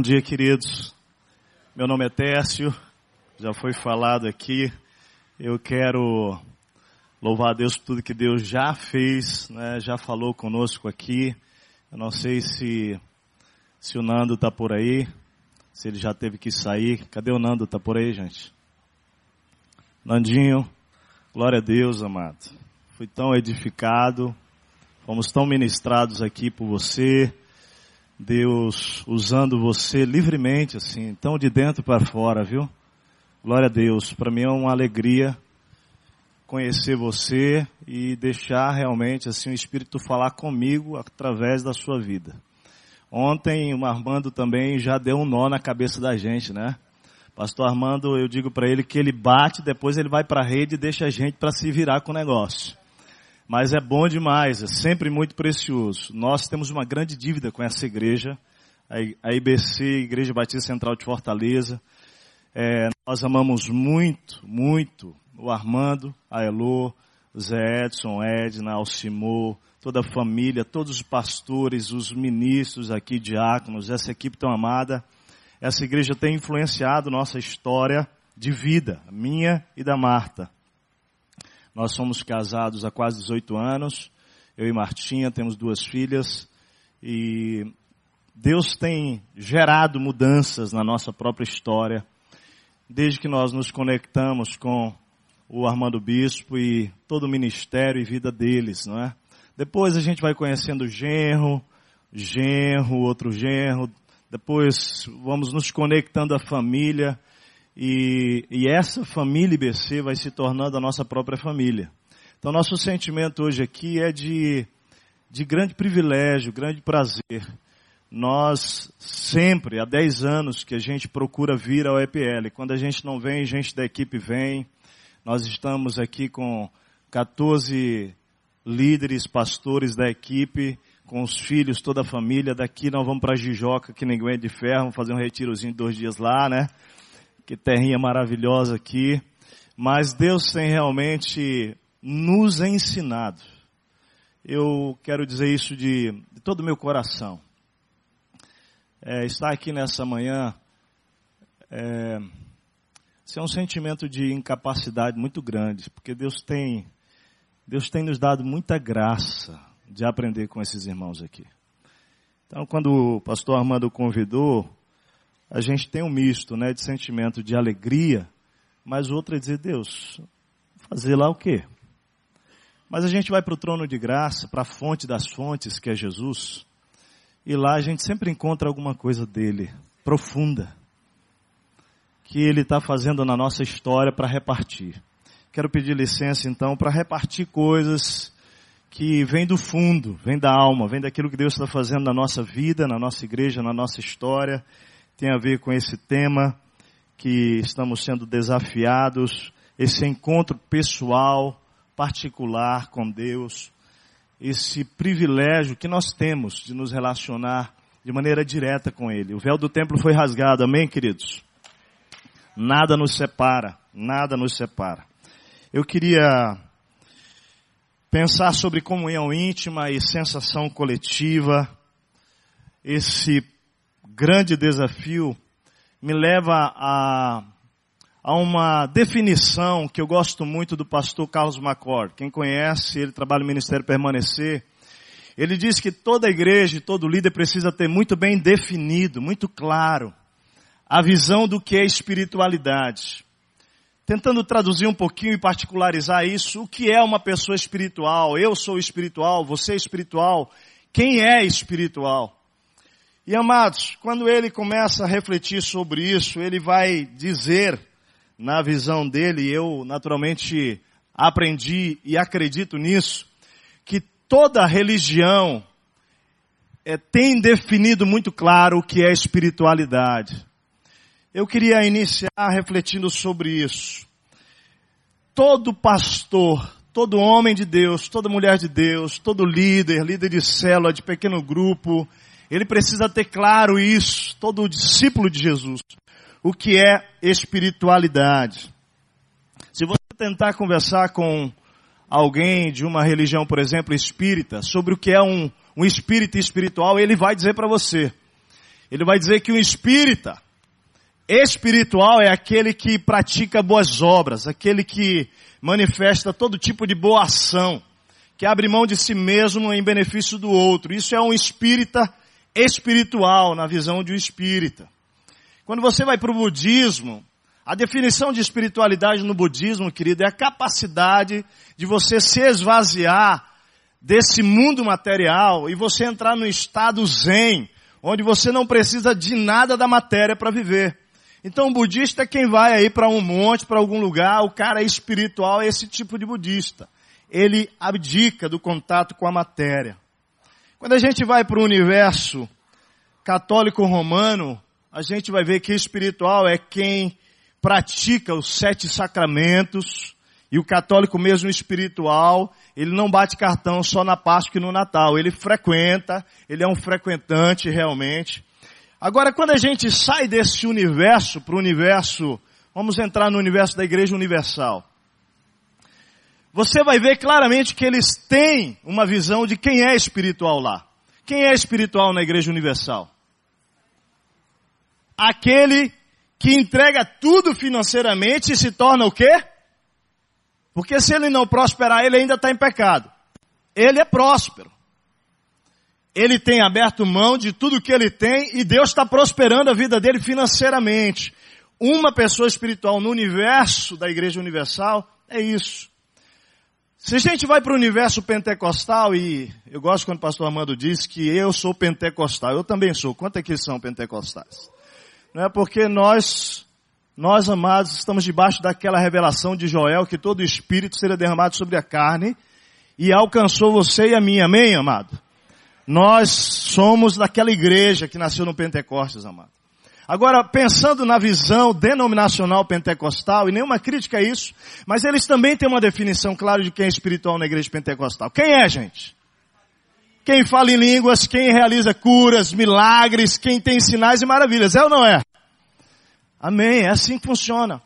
Bom dia, queridos. Meu nome é Tércio, já foi falado aqui. Eu quero louvar a Deus por tudo que Deus já fez, né? já falou conosco aqui. Eu não sei se, se o Nando está por aí, se ele já teve que sair. Cadê o Nando? Está por aí, gente? Nandinho, glória a Deus, amado. Fui tão edificado, fomos tão ministrados aqui por você. Deus usando você livremente, assim, tão de dentro para fora, viu? Glória a Deus. Para mim é uma alegria conhecer você e deixar realmente assim o Espírito falar comigo através da sua vida. Ontem o Armando também já deu um nó na cabeça da gente, né? Pastor Armando, eu digo para ele que ele bate, depois ele vai para a rede e deixa a gente para se virar com o negócio. Mas é bom demais, é sempre muito precioso. Nós temos uma grande dívida com essa igreja, a IBC, Igreja Batista Central de Fortaleza. É, nós amamos muito, muito o Armando, a Elô, Zé Edson, Edna, Alcimor, toda a família, todos os pastores, os ministros aqui, diáconos, essa equipe tão amada. Essa igreja tem influenciado nossa história de vida, minha e da Marta. Nós somos casados há quase 18 anos, eu e Martinha temos duas filhas. E Deus tem gerado mudanças na nossa própria história. Desde que nós nos conectamos com o Armando Bispo e todo o ministério e vida deles, não é? Depois a gente vai conhecendo o genro, genro, outro genro, depois vamos nos conectando à família e, e essa família IBC vai se tornando a nossa própria família. Então nosso sentimento hoje aqui é de, de grande privilégio, grande prazer nós sempre, há 10 anos que a gente procura vir ao EPL. Quando a gente não vem, gente da equipe vem. Nós estamos aqui com 14 líderes, pastores da equipe, com os filhos, toda a família. Daqui nós vamos para Jijoca, que ninguém é de ferro, vamos fazer um retirozinho de dois dias lá, né? Que terrinha maravilhosa aqui. Mas Deus tem realmente nos ensinado. Eu quero dizer isso de, de todo o meu coração é, estar aqui nessa manhã é, é um sentimento de incapacidade muito grande, porque Deus tem, Deus tem nos dado muita graça de aprender com esses irmãos aqui. Então, quando o pastor Armando convidou, a gente tem um misto, né, de sentimento de alegria, mas outro é dizer, Deus, fazer lá o quê? Mas a gente vai para o trono de graça, para a fonte das fontes, que é Jesus, e lá a gente sempre encontra alguma coisa dele, profunda, que ele está fazendo na nossa história para repartir. Quero pedir licença então para repartir coisas que vêm do fundo, vêm da alma, vêm daquilo que Deus está fazendo na nossa vida, na nossa igreja, na nossa história. Tem a ver com esse tema que estamos sendo desafiados, esse encontro pessoal, particular com Deus, esse privilégio que nós temos de nos relacionar de maneira direta com Ele. O véu do templo foi rasgado, amém, queridos? Nada nos separa, nada nos separa. Eu queria pensar sobre comunhão íntima e sensação coletiva. Esse grande desafio me leva a a uma definição que eu gosto muito do pastor Carlos Macor. Quem conhece, ele trabalha no Ministério Permanecer. Ele diz que toda igreja e todo líder precisa ter muito bem definido, muito claro, a visão do que é espiritualidade. Tentando traduzir um pouquinho e particularizar isso, o que é uma pessoa espiritual? Eu sou espiritual, você é espiritual. Quem é espiritual? E amados, quando ele começa a refletir sobre isso, ele vai dizer na visão dele, eu naturalmente aprendi e acredito nisso, que toda religião é, tem definido muito claro o que é espiritualidade. Eu queria iniciar refletindo sobre isso. Todo pastor, todo homem de Deus, toda mulher de Deus, todo líder, líder de célula, de pequeno grupo, ele precisa ter claro isso, todo discípulo de Jesus o que é espiritualidade. Se você tentar conversar com alguém de uma religião, por exemplo, espírita, sobre o que é um, um espírito espiritual, ele vai dizer para você ele vai dizer que o espírita espiritual é aquele que pratica boas obras, aquele que manifesta todo tipo de boa ação, que abre mão de si mesmo em benefício do outro. Isso é um espírita espiritual, na visão de um espírita. Quando você vai para o budismo, a definição de espiritualidade no budismo, querido, é a capacidade de você se esvaziar desse mundo material e você entrar no estado zen, onde você não precisa de nada da matéria para viver. Então o budista é quem vai aí para um monte, para algum lugar, o cara é espiritual é esse tipo de budista. Ele abdica do contato com a matéria. Quando a gente vai para o universo católico romano, a gente vai ver que espiritual é quem pratica os sete sacramentos, e o católico mesmo espiritual, ele não bate cartão só na Páscoa e no Natal. Ele frequenta, ele é um frequentante realmente. Agora, quando a gente sai desse universo para o universo, vamos entrar no universo da Igreja Universal. Você vai ver claramente que eles têm uma visão de quem é espiritual lá. Quem é espiritual na Igreja Universal? Aquele que entrega tudo financeiramente e se torna o quê? Porque se ele não prosperar, ele ainda está em pecado. Ele é próspero ele tem aberto mão de tudo que ele tem e Deus está prosperando a vida dele financeiramente. Uma pessoa espiritual no universo da Igreja Universal é isso. Se a gente vai para o universo pentecostal, e eu gosto quando o pastor Amando diz que eu sou pentecostal, eu também sou. Quanto é que são pentecostais? Não é porque nós, nós amados, estamos debaixo daquela revelação de Joel que todo Espírito seria derramado sobre a carne e alcançou você e a mim, amém, amado? Nós somos daquela igreja que nasceu no Pentecostes, amado. Agora, pensando na visão denominacional pentecostal, e nenhuma crítica a isso, mas eles também têm uma definição clara de quem é espiritual na igreja pentecostal. Quem é, gente? Quem fala em línguas, quem realiza curas, milagres, quem tem sinais e maravilhas. É ou não é? Amém. É assim que funciona.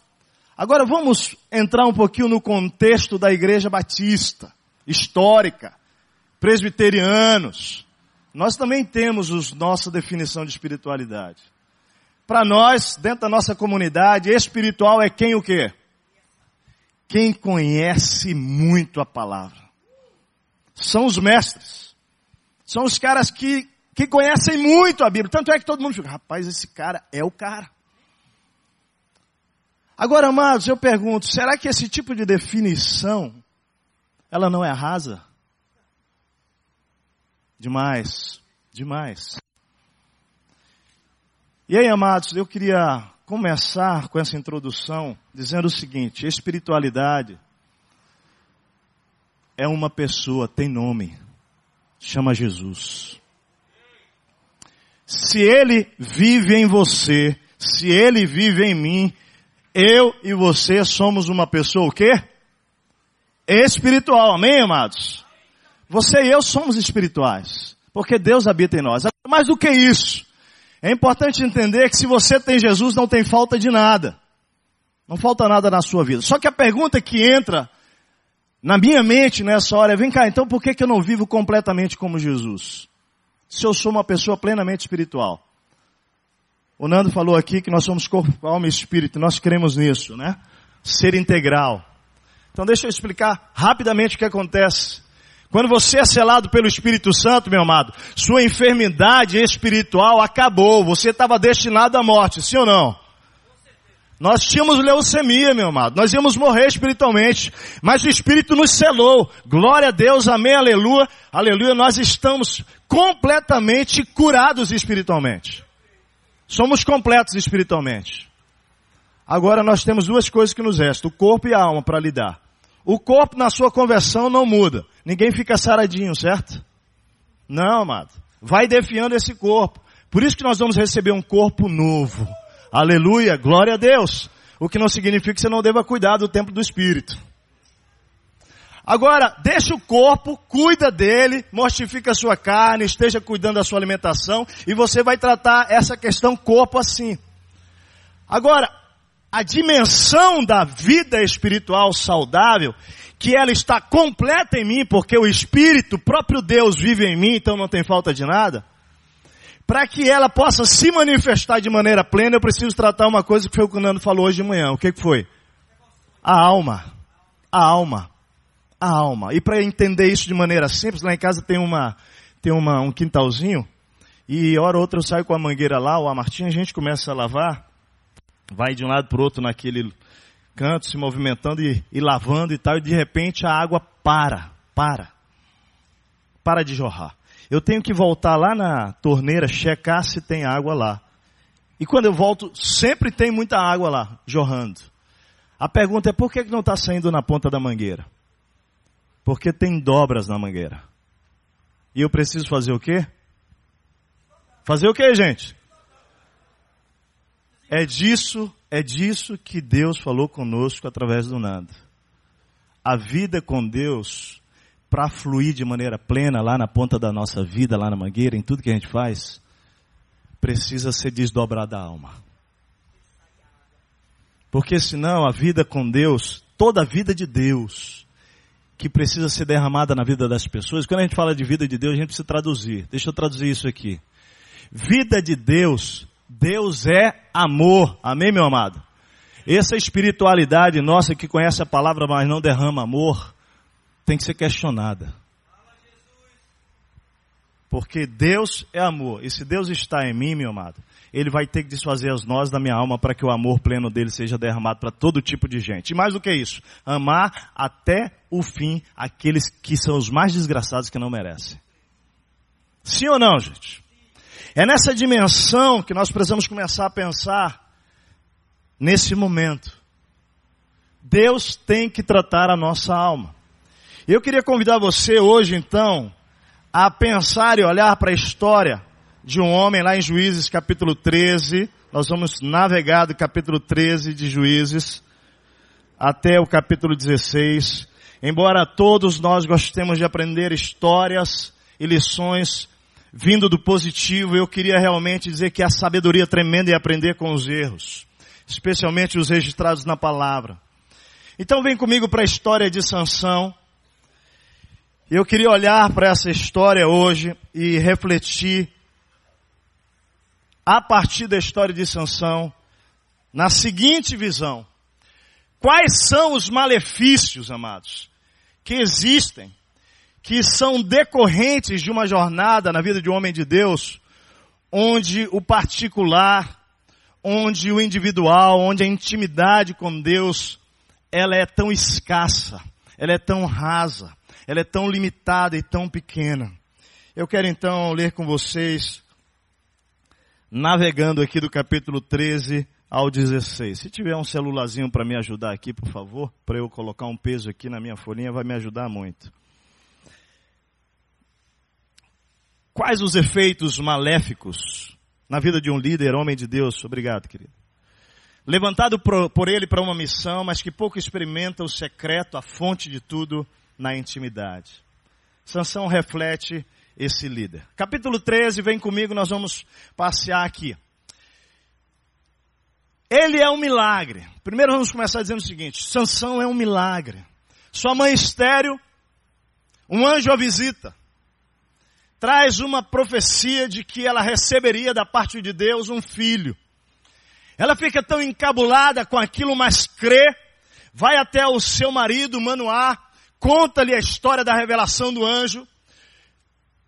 Agora vamos entrar um pouquinho no contexto da igreja batista, histórica, presbiterianos, nós também temos a nossa definição de espiritualidade. Para nós, dentro da nossa comunidade, espiritual é quem o quê? Quem conhece muito a palavra. São os mestres. São os caras que, que conhecem muito a Bíblia. Tanto é que todo mundo fica, rapaz, esse cara é o cara. Agora, amados, eu pergunto, será que esse tipo de definição, ela não é rasa? Demais, demais. E aí, amados, eu queria começar com essa introdução dizendo o seguinte: espiritualidade é uma pessoa, tem nome, chama Jesus. Se ele vive em você, se ele vive em mim, eu e você somos uma pessoa o quê? Espiritual, amém, amados? Você e eu somos espirituais, porque Deus habita em nós. Mais do que isso, é importante entender que se você tem Jesus, não tem falta de nada. Não falta nada na sua vida. Só que a pergunta que entra na minha mente nessa hora é, vem cá, então por que, que eu não vivo completamente como Jesus? Se eu sou uma pessoa plenamente espiritual. O Nando falou aqui que nós somos corpo, alma e espírito, nós cremos nisso, né? Ser integral. Então deixa eu explicar rapidamente o que acontece quando você é selado pelo Espírito Santo, meu amado, sua enfermidade espiritual acabou. Você estava destinado à morte, sim ou não? Nós tínhamos leucemia, meu amado. Nós íamos morrer espiritualmente. Mas o Espírito nos selou. Glória a Deus, amém, aleluia. Aleluia, nós estamos completamente curados espiritualmente. Somos completos espiritualmente. Agora nós temos duas coisas que nos restam, o corpo e a alma para lidar. O corpo na sua conversão não muda. Ninguém fica saradinho, certo? Não, amado. Vai defiando esse corpo. Por isso que nós vamos receber um corpo novo. Aleluia, glória a Deus. O que não significa que você não deva cuidar do templo do Espírito. Agora, deixa o corpo, cuida dele, mortifica a sua carne, esteja cuidando da sua alimentação e você vai tratar essa questão corpo assim. Agora, a dimensão da vida espiritual saudável, que ela está completa em mim, porque o Espírito, próprio Deus, vive em mim, então não tem falta de nada. Para que ela possa se manifestar de maneira plena, eu preciso tratar uma coisa que foi o que o Nando falou hoje de manhã. O que, que foi? A alma. A alma. A alma. E para entender isso de maneira simples, lá em casa tem uma, tem uma, um quintalzinho, e hora ou outra eu saio com a mangueira lá, ou a Martinha, a gente começa a lavar, vai de um lado para o outro naquele canto, se movimentando e, e lavando e tal, e de repente a água para, para. Para de jorrar. Eu tenho que voltar lá na torneira, checar se tem água lá. E quando eu volto, sempre tem muita água lá, jorrando. A pergunta é por que não está saindo na ponta da mangueira? Porque tem dobras na mangueira. E eu preciso fazer o quê? Fazer o quê, gente? É disso, é disso que Deus falou conosco através do nada. A vida com Deus, para fluir de maneira plena lá na ponta da nossa vida, lá na mangueira, em tudo que a gente faz, precisa ser desdobrada a alma. Porque senão a vida com Deus, toda a vida de Deus, que precisa ser derramada na vida das pessoas, quando a gente fala de vida de Deus, a gente precisa traduzir. Deixa eu traduzir isso aqui. Vida de Deus Deus é amor. Amém, meu amado? Essa espiritualidade nossa que conhece a palavra, mas não derrama amor, tem que ser questionada. Porque Deus é amor. E se Deus está em mim, meu amado, Ele vai ter que desfazer as nós da minha alma para que o amor pleno dele seja derramado para todo tipo de gente. E mais do que isso, amar até o fim aqueles que são os mais desgraçados que não merecem. Sim ou não, gente? É nessa dimensão que nós precisamos começar a pensar nesse momento. Deus tem que tratar a nossa alma. Eu queria convidar você hoje, então, a pensar e olhar para a história de um homem lá em Juízes, capítulo 13. Nós vamos navegar do capítulo 13 de Juízes até o capítulo 16. Embora todos nós gostemos de aprender histórias e lições vindo do positivo, eu queria realmente dizer que a sabedoria tremenda é aprender com os erros, especialmente os registrados na palavra. Então vem comigo para a história de Sansão. Eu queria olhar para essa história hoje e refletir a partir da história de Sansão na seguinte visão: quais são os malefícios, amados, que existem que são decorrentes de uma jornada na vida de um homem de Deus, onde o particular, onde o individual, onde a intimidade com Deus, ela é tão escassa, ela é tão rasa, ela é tão limitada e tão pequena. Eu quero então ler com vocês, navegando aqui do capítulo 13 ao 16. Se tiver um celularzinho para me ajudar aqui, por favor, para eu colocar um peso aqui na minha folhinha, vai me ajudar muito. Quais os efeitos maléficos na vida de um líder, homem de Deus? Obrigado, querido. Levantado por ele para uma missão, mas que pouco experimenta o secreto, a fonte de tudo na intimidade. Sansão reflete esse líder. Capítulo 13, vem comigo, nós vamos passear aqui. Ele é um milagre. Primeiro vamos começar dizendo o seguinte: Sansão é um milagre. Sua mãe estéreo, um anjo a visita traz uma profecia de que ela receberia da parte de Deus um filho. Ela fica tão encabulada com aquilo, mas crê, vai até o seu marido, Manoá, conta-lhe a história da revelação do anjo.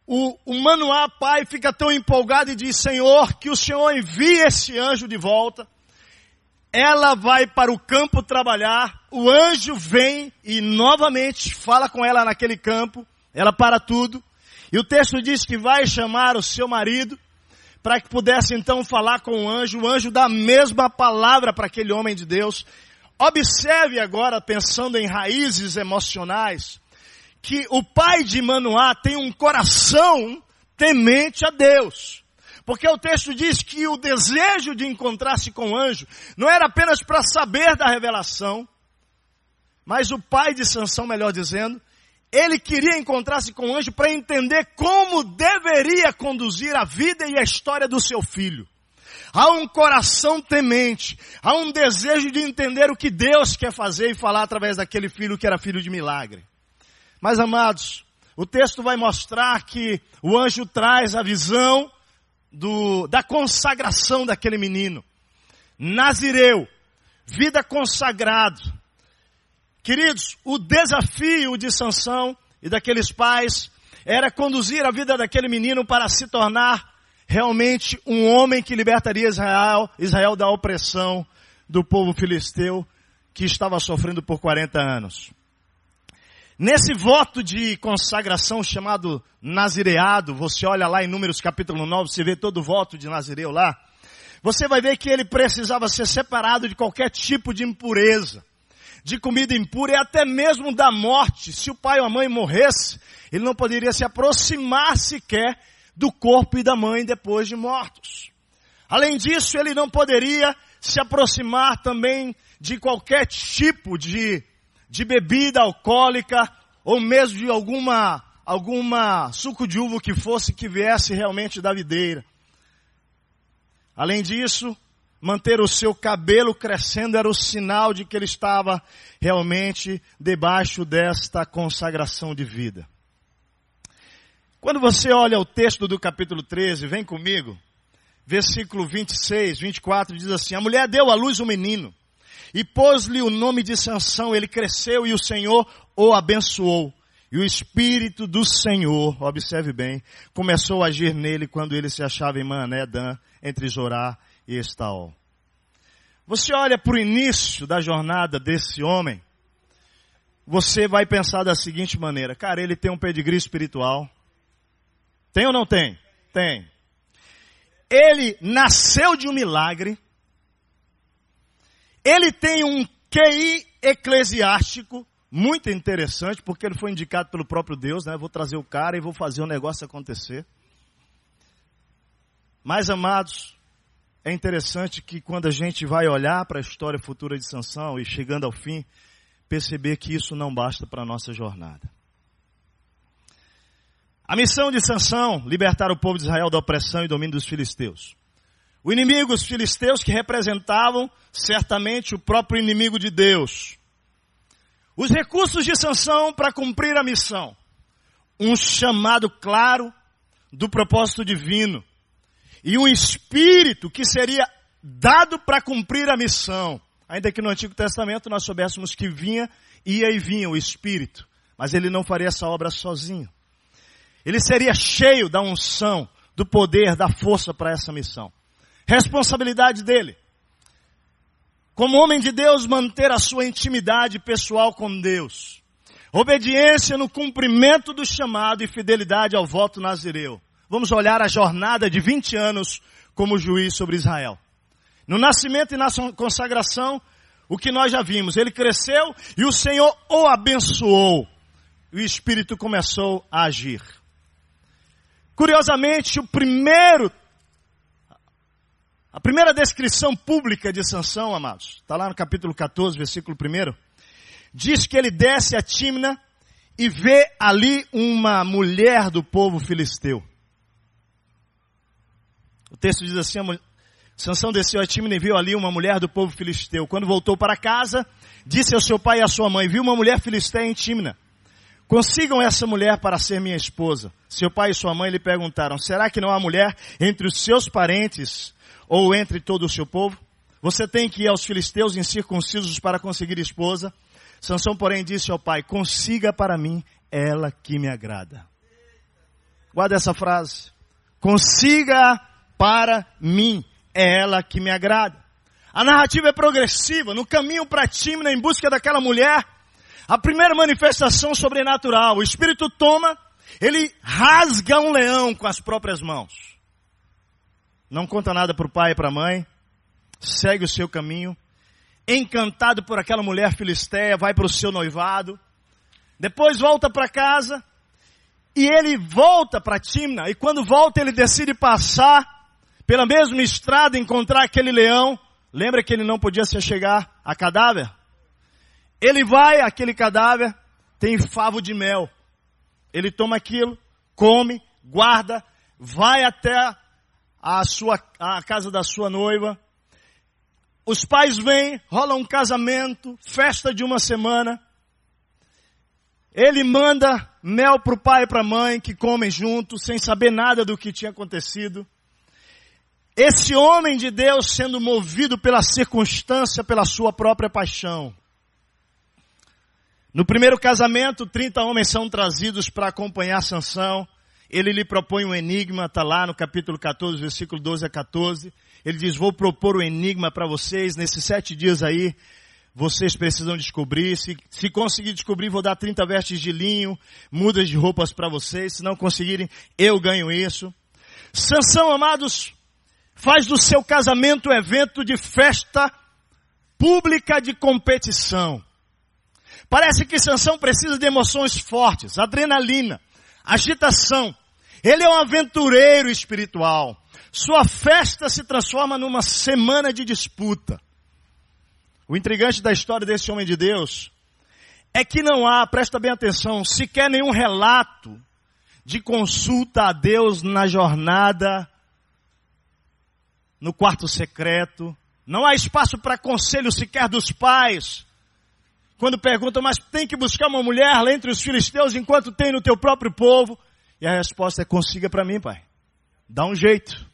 O, o Manoá, pai, fica tão empolgado e diz, Senhor, que o Senhor envie esse anjo de volta. Ela vai para o campo trabalhar, o anjo vem e novamente fala com ela naquele campo, ela para tudo, e o texto diz que vai chamar o seu marido para que pudesse então falar com o anjo. O anjo dá a mesma palavra para aquele homem de Deus. Observe agora, pensando em raízes emocionais, que o pai de Manoá tem um coração temente a Deus. Porque o texto diz que o desejo de encontrar-se com o anjo não era apenas para saber da revelação, mas o pai de Sansão, melhor dizendo, ele queria encontrar-se com o anjo para entender como deveria conduzir a vida e a história do seu filho. Há um coração temente, há um desejo de entender o que Deus quer fazer e falar através daquele filho que era filho de milagre. Mas amados, o texto vai mostrar que o anjo traz a visão, do, da consagração daquele menino. Nazireu, vida consagrado. Queridos, o desafio de Sansão e daqueles pais era conduzir a vida daquele menino para se tornar realmente um homem que libertaria Israel, Israel da opressão do povo filisteu que estava sofrendo por 40 anos. Nesse voto de consagração chamado nazireado, você olha lá em Números capítulo 9, você vê todo o voto de nazireu lá, você vai ver que ele precisava ser separado de qualquer tipo de impureza, de comida impura e até mesmo da morte. Se o pai ou a mãe morresse, ele não poderia se aproximar sequer do corpo e da mãe depois de mortos. Além disso, ele não poderia se aproximar também de qualquer tipo de de bebida alcoólica ou mesmo de alguma alguma suco de uva que fosse que viesse realmente da videira. Além disso, manter o seu cabelo crescendo era o sinal de que ele estava realmente debaixo desta consagração de vida. Quando você olha o texto do capítulo 13, vem comigo, versículo 26, 24 diz assim: A mulher deu à luz um menino e pôs-lhe o nome de Sansão, ele cresceu e o Senhor o abençoou. E o Espírito do Senhor, observe bem, começou a agir nele quando ele se achava em Mané, Dan, entre Jorá e Estaol. Você olha para o início da jornada desse homem, você vai pensar da seguinte maneira, cara, ele tem um pedigree espiritual. Tem ou não tem? Tem. Ele nasceu de um milagre, ele tem um QI eclesiástico muito interessante, porque ele foi indicado pelo próprio Deus, né? Vou trazer o cara e vou fazer o negócio acontecer. Mas, amados, é interessante que quando a gente vai olhar para a história futura de Sansão e chegando ao fim, perceber que isso não basta para a nossa jornada. A missão de Sansão, libertar o povo de Israel da opressão e domínio dos filisteus. O inimigo, os filisteus, que representavam certamente o próprio inimigo de Deus. Os recursos de Sansão para cumprir a missão. Um chamado claro do propósito divino. E um espírito que seria dado para cumprir a missão. Ainda que no Antigo Testamento nós soubéssemos que vinha, ia e vinha o Espírito. Mas ele não faria essa obra sozinho. Ele seria cheio da unção, do poder, da força para essa missão. Responsabilidade dele. Como homem de Deus, manter a sua intimidade pessoal com Deus. Obediência no cumprimento do chamado e fidelidade ao voto nazireu. Vamos olhar a jornada de 20 anos como juiz sobre Israel. No nascimento e na consagração, o que nós já vimos, ele cresceu e o Senhor o abençoou. E o Espírito começou a agir. Curiosamente, o primeiro a primeira descrição pública de Sansão, amados, está lá no capítulo 14, versículo 1, diz que ele desce a Timna e vê ali uma mulher do povo filisteu. O texto diz assim, Sansão desceu a Timna e viu ali uma mulher do povo filisteu. Quando voltou para casa, disse ao seu pai e à sua mãe, viu uma mulher filisteia em Timna. Consigam essa mulher para ser minha esposa. Seu pai e sua mãe lhe perguntaram, será que não há mulher entre os seus parentes ou entre todo o seu povo? Você tem que ir aos filisteus incircuncisos para conseguir esposa. Sansão, porém, disse ao pai, consiga para mim ela que me agrada. Guarda essa frase. Consiga para mim ela que me agrada. A narrativa é progressiva. No caminho para Timna, em busca daquela mulher, a primeira manifestação sobrenatural. O Espírito toma, ele rasga um leão com as próprias mãos não conta nada para o pai e para a mãe, segue o seu caminho, encantado por aquela mulher filisteia, vai para o seu noivado, depois volta para casa, e ele volta para Timna, e quando volta ele decide passar pela mesma estrada, encontrar aquele leão, lembra que ele não podia se chegar a cadáver? Ele vai àquele cadáver, tem favo de mel, ele toma aquilo, come, guarda, vai até a sua, a casa da sua noiva. Os pais vêm, rola um casamento, festa de uma semana. Ele manda mel para o pai e para a mãe, que comem juntos, sem saber nada do que tinha acontecido. Esse homem de Deus sendo movido pela circunstância, pela sua própria paixão. No primeiro casamento, 30 homens são trazidos para acompanhar Sansão. Ele lhe propõe um enigma, está lá no capítulo 14, versículo 12 a 14. Ele diz, vou propor um enigma para vocês nesses sete dias aí. Vocês precisam descobrir. Se, se conseguir descobrir, vou dar 30 vestes de linho, mudas de roupas para vocês. Se não conseguirem, eu ganho isso. Sansão, amados, faz do seu casamento um evento de festa pública de competição. Parece que Sansão precisa de emoções fortes, adrenalina, agitação. Ele é um aventureiro espiritual. Sua festa se transforma numa semana de disputa. O intrigante da história desse homem de Deus é que não há, presta bem atenção, sequer nenhum relato de consulta a Deus na jornada no quarto secreto. Não há espaço para conselho sequer dos pais. Quando perguntam, mas tem que buscar uma mulher entre os filisteus enquanto tem no teu próprio povo? E a resposta é, consiga para mim, pai. Dá um jeito.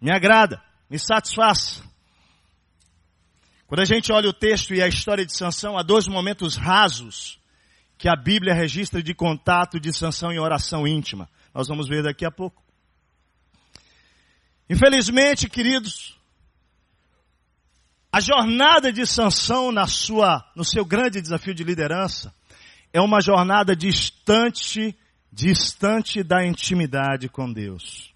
Me agrada. Me satisfaz. Quando a gente olha o texto e a história de Sansão, há dois momentos rasos que a Bíblia registra de contato de Sansão em oração íntima. Nós vamos ver daqui a pouco. Infelizmente, queridos, a jornada de Sansão na sua, no seu grande desafio de liderança é uma jornada distante, distante da intimidade com Deus.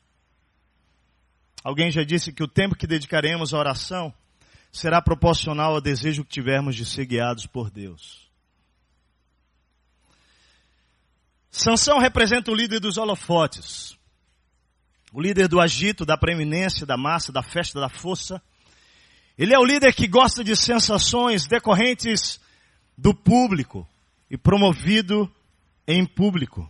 Alguém já disse que o tempo que dedicaremos à oração será proporcional ao desejo que tivermos de ser guiados por Deus. Sansão representa o líder dos holofotes o líder do agito, da preeminência, da massa, da festa, da força. Ele é o líder que gosta de sensações decorrentes do público e promovido em público.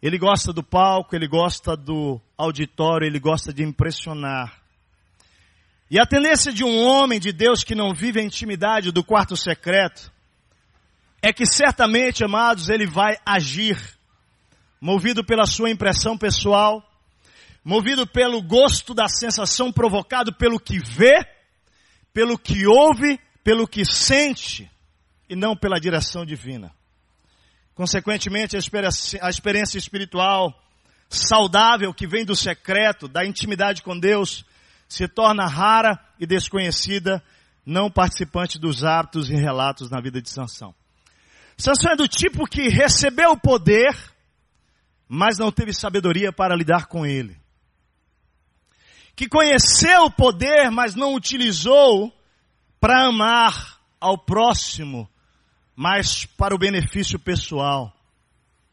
Ele gosta do palco, ele gosta do auditório, ele gosta de impressionar. E a tendência de um homem de Deus que não vive a intimidade do quarto secreto é que certamente, amados, ele vai agir movido pela sua impressão pessoal, movido pelo gosto da sensação provocado pelo que vê, pelo que ouve, pelo que sente, e não pela direção divina. Consequentemente, a experiência, espiritual saudável que vem do secreto, da intimidade com Deus, se torna rara e desconhecida, não participante dos hábitos e relatos na vida de Sansão. Sansão é do tipo que recebeu o poder, mas não teve sabedoria para lidar com ele que conheceu o poder, mas não utilizou para amar ao próximo, mas para o benefício pessoal.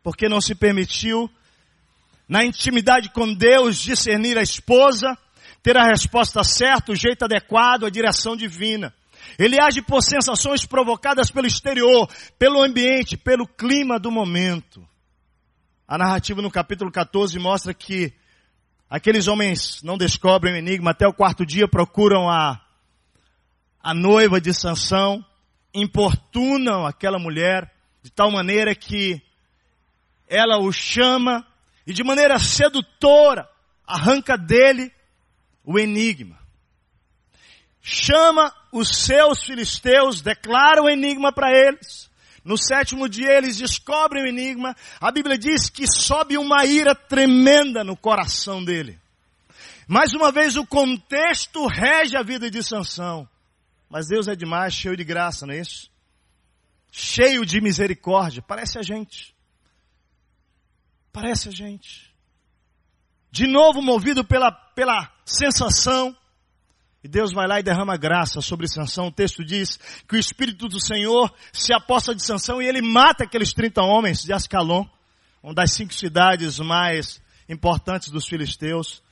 Porque não se permitiu, na intimidade com Deus, discernir a esposa, ter a resposta certa, o jeito adequado, a direção divina. Ele age por sensações provocadas pelo exterior, pelo ambiente, pelo clima do momento. A narrativa no capítulo 14 mostra que Aqueles homens não descobrem o enigma, até o quarto dia procuram a, a noiva de Sansão, importunam aquela mulher de tal maneira que ela o chama e de maneira sedutora arranca dele o enigma. Chama os seus filisteus, declara o enigma para eles. No sétimo dia eles descobrem o enigma. A Bíblia diz que sobe uma ira tremenda no coração dele. Mais uma vez o contexto rege a vida de Sansão. Mas Deus é demais, cheio de graça, não é isso? Cheio de misericórdia. Parece a gente. Parece a gente. De novo movido pela, pela sensação, e Deus vai lá e derrama graça sobre Sansão. O texto diz que o Espírito do Senhor se aposta de Sansão e ele mata aqueles 30 homens de Ascalon, uma das cinco cidades mais importantes dos filisteus.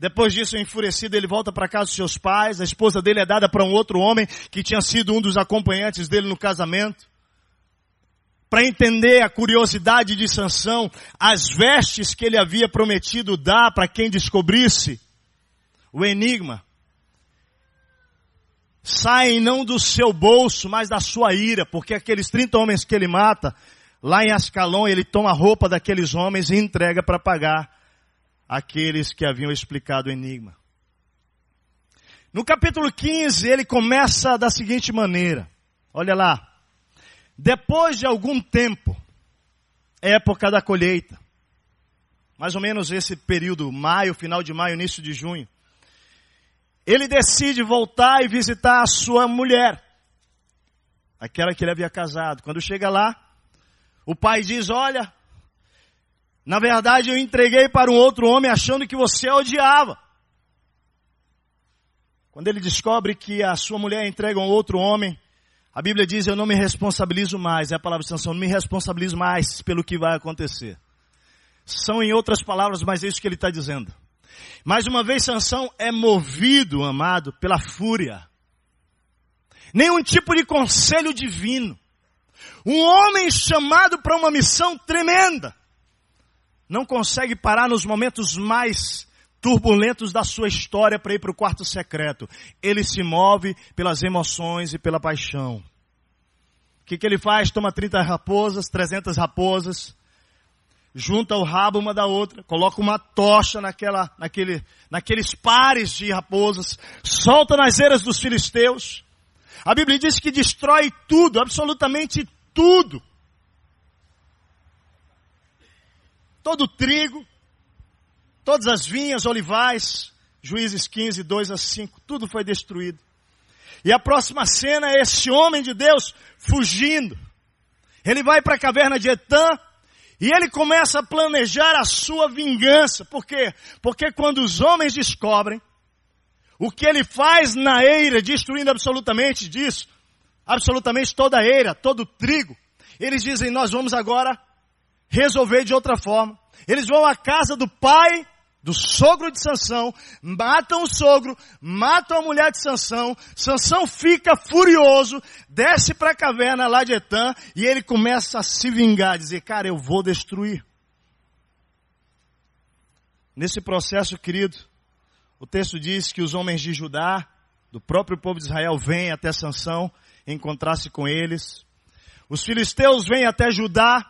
Depois disso, enfurecido, ele volta para casa dos seus pais. A esposa dele é dada para um outro homem que tinha sido um dos acompanhantes dele no casamento. Para entender a curiosidade de Sansão, as vestes que ele havia prometido dar para quem descobrisse o enigma saem não do seu bolso, mas da sua ira, porque aqueles 30 homens que ele mata, lá em Ascalon, ele toma a roupa daqueles homens e entrega para pagar aqueles que haviam explicado o enigma. No capítulo 15, ele começa da seguinte maneira. Olha lá. Depois de algum tempo, época da colheita, mais ou menos esse período, maio, final de maio, início de junho, ele decide voltar e visitar a sua mulher, aquela que ele havia casado. Quando chega lá, o pai diz: Olha, na verdade eu entreguei para um outro homem achando que você a odiava. Quando ele descobre que a sua mulher entrega a um outro homem, a Bíblia diz: Eu não me responsabilizo mais. É a palavra de sanção, não me responsabilizo mais pelo que vai acontecer. São em outras palavras, mas é isso que ele está dizendo. Mais uma vez, Sansão é movido, amado, pela fúria. Nenhum tipo de conselho divino. Um homem chamado para uma missão tremenda. Não consegue parar nos momentos mais turbulentos da sua história para ir para o quarto secreto. Ele se move pelas emoções e pela paixão. O que, que ele faz? Toma 30 raposas, 300 raposas, junta o rabo uma da outra, coloca uma tocha naquela, naquele, naqueles pares de raposas, solta nas eiras dos filisteus. A Bíblia diz que destrói tudo, absolutamente tudo. Todo o trigo, Todas as vinhas, olivais, Juízes 15, 2 a 5, tudo foi destruído. E a próxima cena é esse homem de Deus fugindo. Ele vai para a caverna de Etã e ele começa a planejar a sua vingança. Por quê? Porque quando os homens descobrem o que ele faz na eira, destruindo absolutamente disso, absolutamente toda a eira, todo o trigo, eles dizem, nós vamos agora resolver de outra forma. Eles vão à casa do pai do sogro de Sansão, matam o sogro, matam a mulher de Sansão, Sansão fica furioso, desce para a caverna lá de Etã e ele começa a se vingar, dizer, cara, eu vou destruir. Nesse processo, querido, o texto diz que os homens de Judá, do próprio povo de Israel, vêm até Sansão, encontrar-se com eles. Os filisteus vêm até Judá.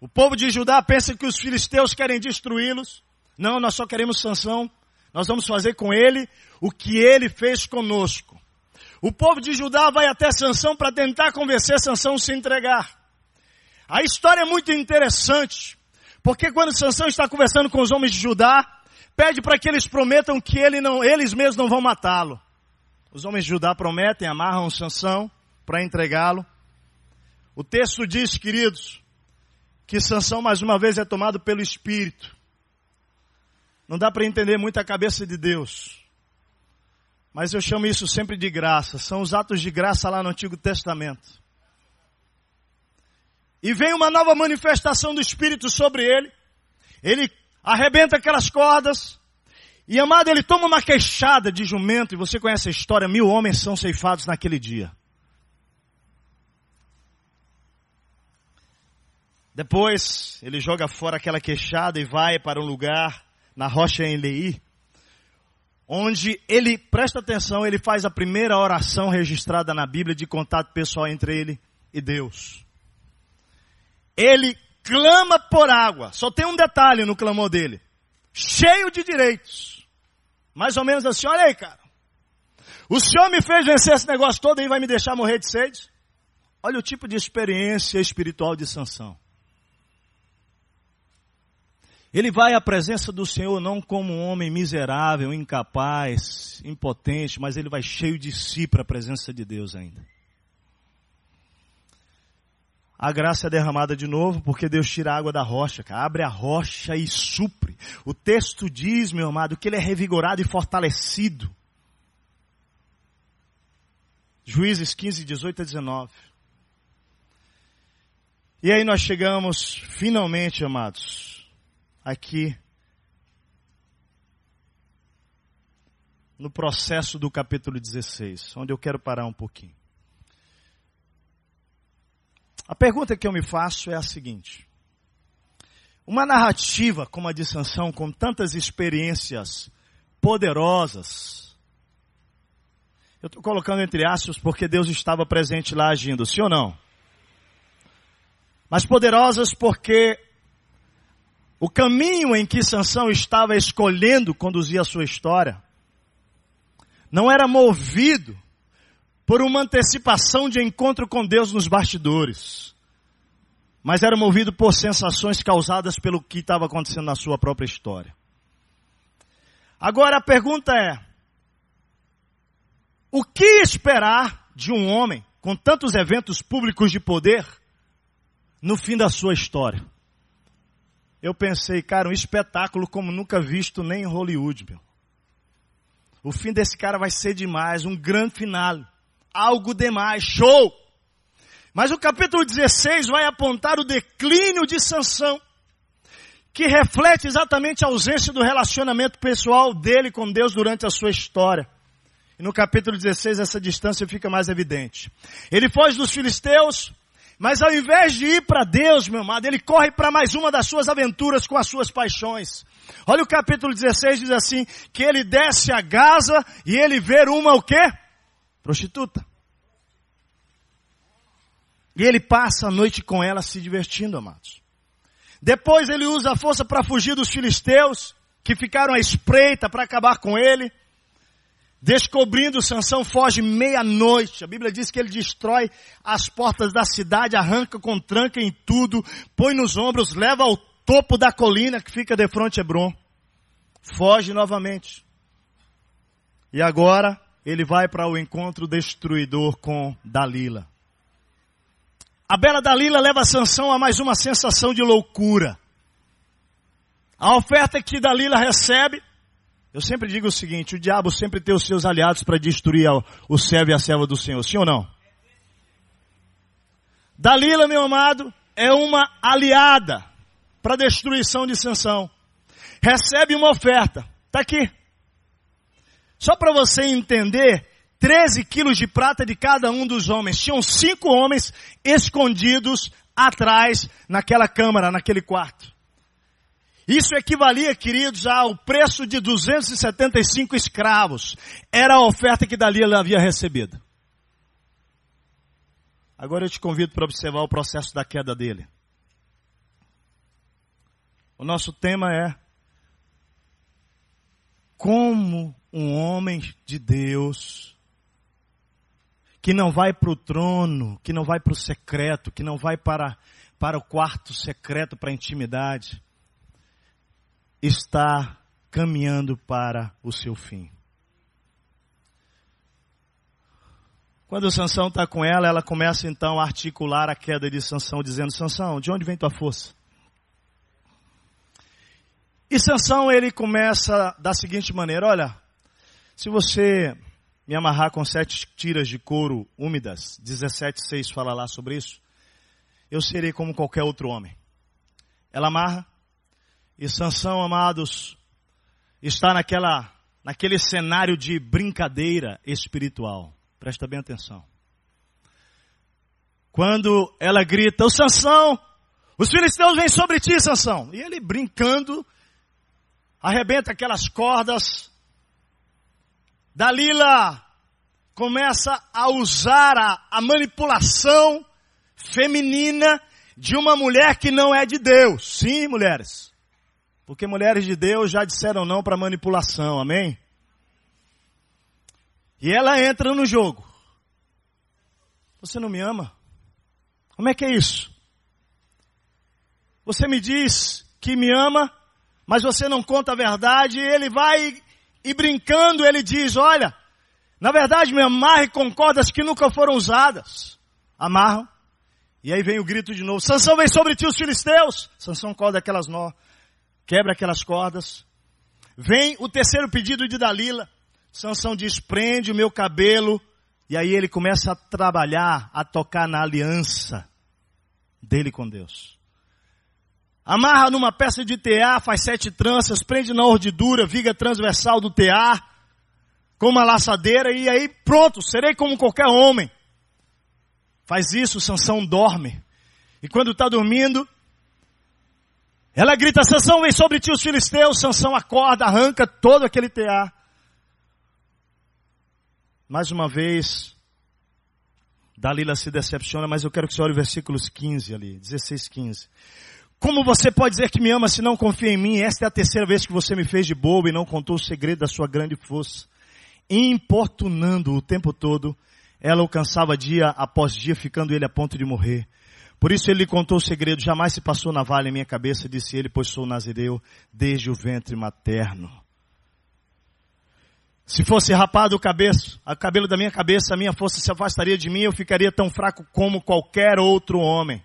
O povo de Judá pensa que os filisteus querem destruí-los. Não, nós só queremos Sansão. Nós vamos fazer com ele o que ele fez conosco. O povo de Judá vai até Sansão para tentar convencer Sansão a se entregar. A história é muito interessante, porque quando Sansão está conversando com os homens de Judá, pede para que eles prometam que ele não, eles mesmos não vão matá-lo. Os homens de Judá prometem, amarram Sansão para entregá-lo. O texto diz, queridos, que Sansão mais uma vez é tomado pelo Espírito. Não dá para entender muito a cabeça de Deus. Mas eu chamo isso sempre de graça. São os atos de graça lá no Antigo Testamento. E vem uma nova manifestação do Espírito sobre ele. Ele arrebenta aquelas cordas. E amado, ele toma uma queixada de jumento. E você conhece a história: mil homens são ceifados naquele dia. Depois, ele joga fora aquela queixada e vai para um lugar na rocha em Leí, onde ele, presta atenção, ele faz a primeira oração registrada na Bíblia de contato pessoal entre ele e Deus. Ele clama por água. Só tem um detalhe no clamor dele. Cheio de direitos. Mais ou menos assim, olha aí, cara. O Senhor me fez vencer esse negócio todo e vai me deixar morrer de sede? Olha o tipo de experiência espiritual de Sansão. Ele vai à presença do Senhor não como um homem miserável, incapaz, impotente, mas ele vai cheio de si para a presença de Deus ainda. A graça é derramada de novo porque Deus tira a água da rocha, cara. abre a rocha e supre. O texto diz, meu amado, que ele é revigorado e fortalecido. Juízes 15, 18 a 19. E aí nós chegamos, finalmente, amados, aqui no processo do capítulo 16, onde eu quero parar um pouquinho. A pergunta que eu me faço é a seguinte: uma narrativa como a de Sansão, com tantas experiências poderosas, eu estou colocando entre aspas porque Deus estava presente lá agindo, sim ou não? Mas poderosas porque o caminho em que Sansão estava escolhendo conduzir a sua história não era movido por uma antecipação de encontro com Deus nos bastidores, mas era movido por sensações causadas pelo que estava acontecendo na sua própria história. Agora a pergunta é: o que esperar de um homem com tantos eventos públicos de poder no fim da sua história? Eu pensei, cara, um espetáculo como nunca visto nem em Hollywood, meu. O fim desse cara vai ser demais, um grande final. Algo demais, show! Mas o capítulo 16 vai apontar o declínio de Sansão, que reflete exatamente a ausência do relacionamento pessoal dele com Deus durante a sua história. E no capítulo 16 essa distância fica mais evidente. Ele foge dos filisteus, mas ao invés de ir para Deus, meu amado, ele corre para mais uma das suas aventuras com as suas paixões. Olha o capítulo 16 diz assim, que ele desce a Gaza e ele vê uma o quê? Prostituta. E ele passa a noite com ela se divertindo, amados. Depois ele usa a força para fugir dos filisteus, que ficaram à espreita para acabar com ele. Descobrindo, Sansão foge meia-noite. A Bíblia diz que ele destrói as portas da cidade, arranca com tranca em tudo, põe nos ombros, leva ao topo da colina que fica de frente a Hebron. Foge novamente. E agora ele vai para o encontro destruidor com Dalila. A bela Dalila leva Sansão a mais uma sensação de loucura. A oferta que Dalila recebe eu sempre digo o seguinte, o diabo sempre tem os seus aliados para destruir o servo e a serva do Senhor, sim ou não? Dalila, meu amado, é uma aliada para destruição de Sansão. Recebe uma oferta. Está aqui. Só para você entender, 13 quilos de prata de cada um dos homens. Tinham cinco homens escondidos atrás naquela câmara, naquele quarto. Isso equivalia, queridos, ao preço de 275 escravos. Era a oferta que Dalila havia recebido. Agora eu te convido para observar o processo da queda dele. O nosso tema é como um homem de Deus que não vai para o trono, que não vai para o secreto, que não vai para, para o quarto secreto, para a intimidade, está caminhando para o seu fim. Quando Sansão está com ela, ela começa então a articular a queda de Sansão, dizendo: Sansão, de onde vem tua força? E Sansão ele começa da seguinte maneira: olha, se você me amarrar com sete tiras de couro úmidas, 17,6 fala lá sobre isso, eu serei como qualquer outro homem. Ela amarra, e Sansão, amados, está naquela, naquele cenário de brincadeira espiritual. Presta bem atenção. Quando ela grita, o Sansão, os filisteus vêm sobre ti, Sansão. E ele brincando, arrebenta aquelas cordas. Dalila começa a usar a, a manipulação feminina de uma mulher que não é de Deus. Sim, mulheres. Porque mulheres de Deus já disseram não para manipulação, amém? E ela entra no jogo. Você não me ama? Como é que é isso? Você me diz que me ama, mas você não conta a verdade, e ele vai e brincando, ele diz, olha, na verdade me amarre com cordas que nunca foram usadas. Amarram. E aí vem o grito de novo, Sansão vem sobre ti os filisteus. Sansão corda aquelas nó quebra aquelas cordas. Vem o terceiro pedido de Dalila. Sansão diz, prende o meu cabelo. E aí ele começa a trabalhar, a tocar na aliança dele com Deus. Amarra numa peça de tear, faz sete tranças, prende na ordidura, viga transversal do tear, com uma laçadeira, e aí pronto, serei como qualquer homem. Faz isso, Sansão dorme. E quando está dormindo, ela grita, Sansão, vem sobre ti os filisteus. Sansão acorda, arranca todo aquele tear. Mais uma vez, Dalila se decepciona, mas eu quero que você olhe versículos 15 ali, 16, 15. Como você pode dizer que me ama se não confia em mim? Esta é a terceira vez que você me fez de bobo e não contou o segredo da sua grande força. importunando o tempo todo, ela alcançava dia após dia, ficando ele a ponto de morrer. Por isso ele lhe contou o segredo, jamais se passou na vale em minha cabeça, disse ele, pois sou nazireu desde o ventre materno. Se fosse rapado o o cabelo da minha cabeça, a minha força se afastaria de mim, eu ficaria tão fraco como qualquer outro homem.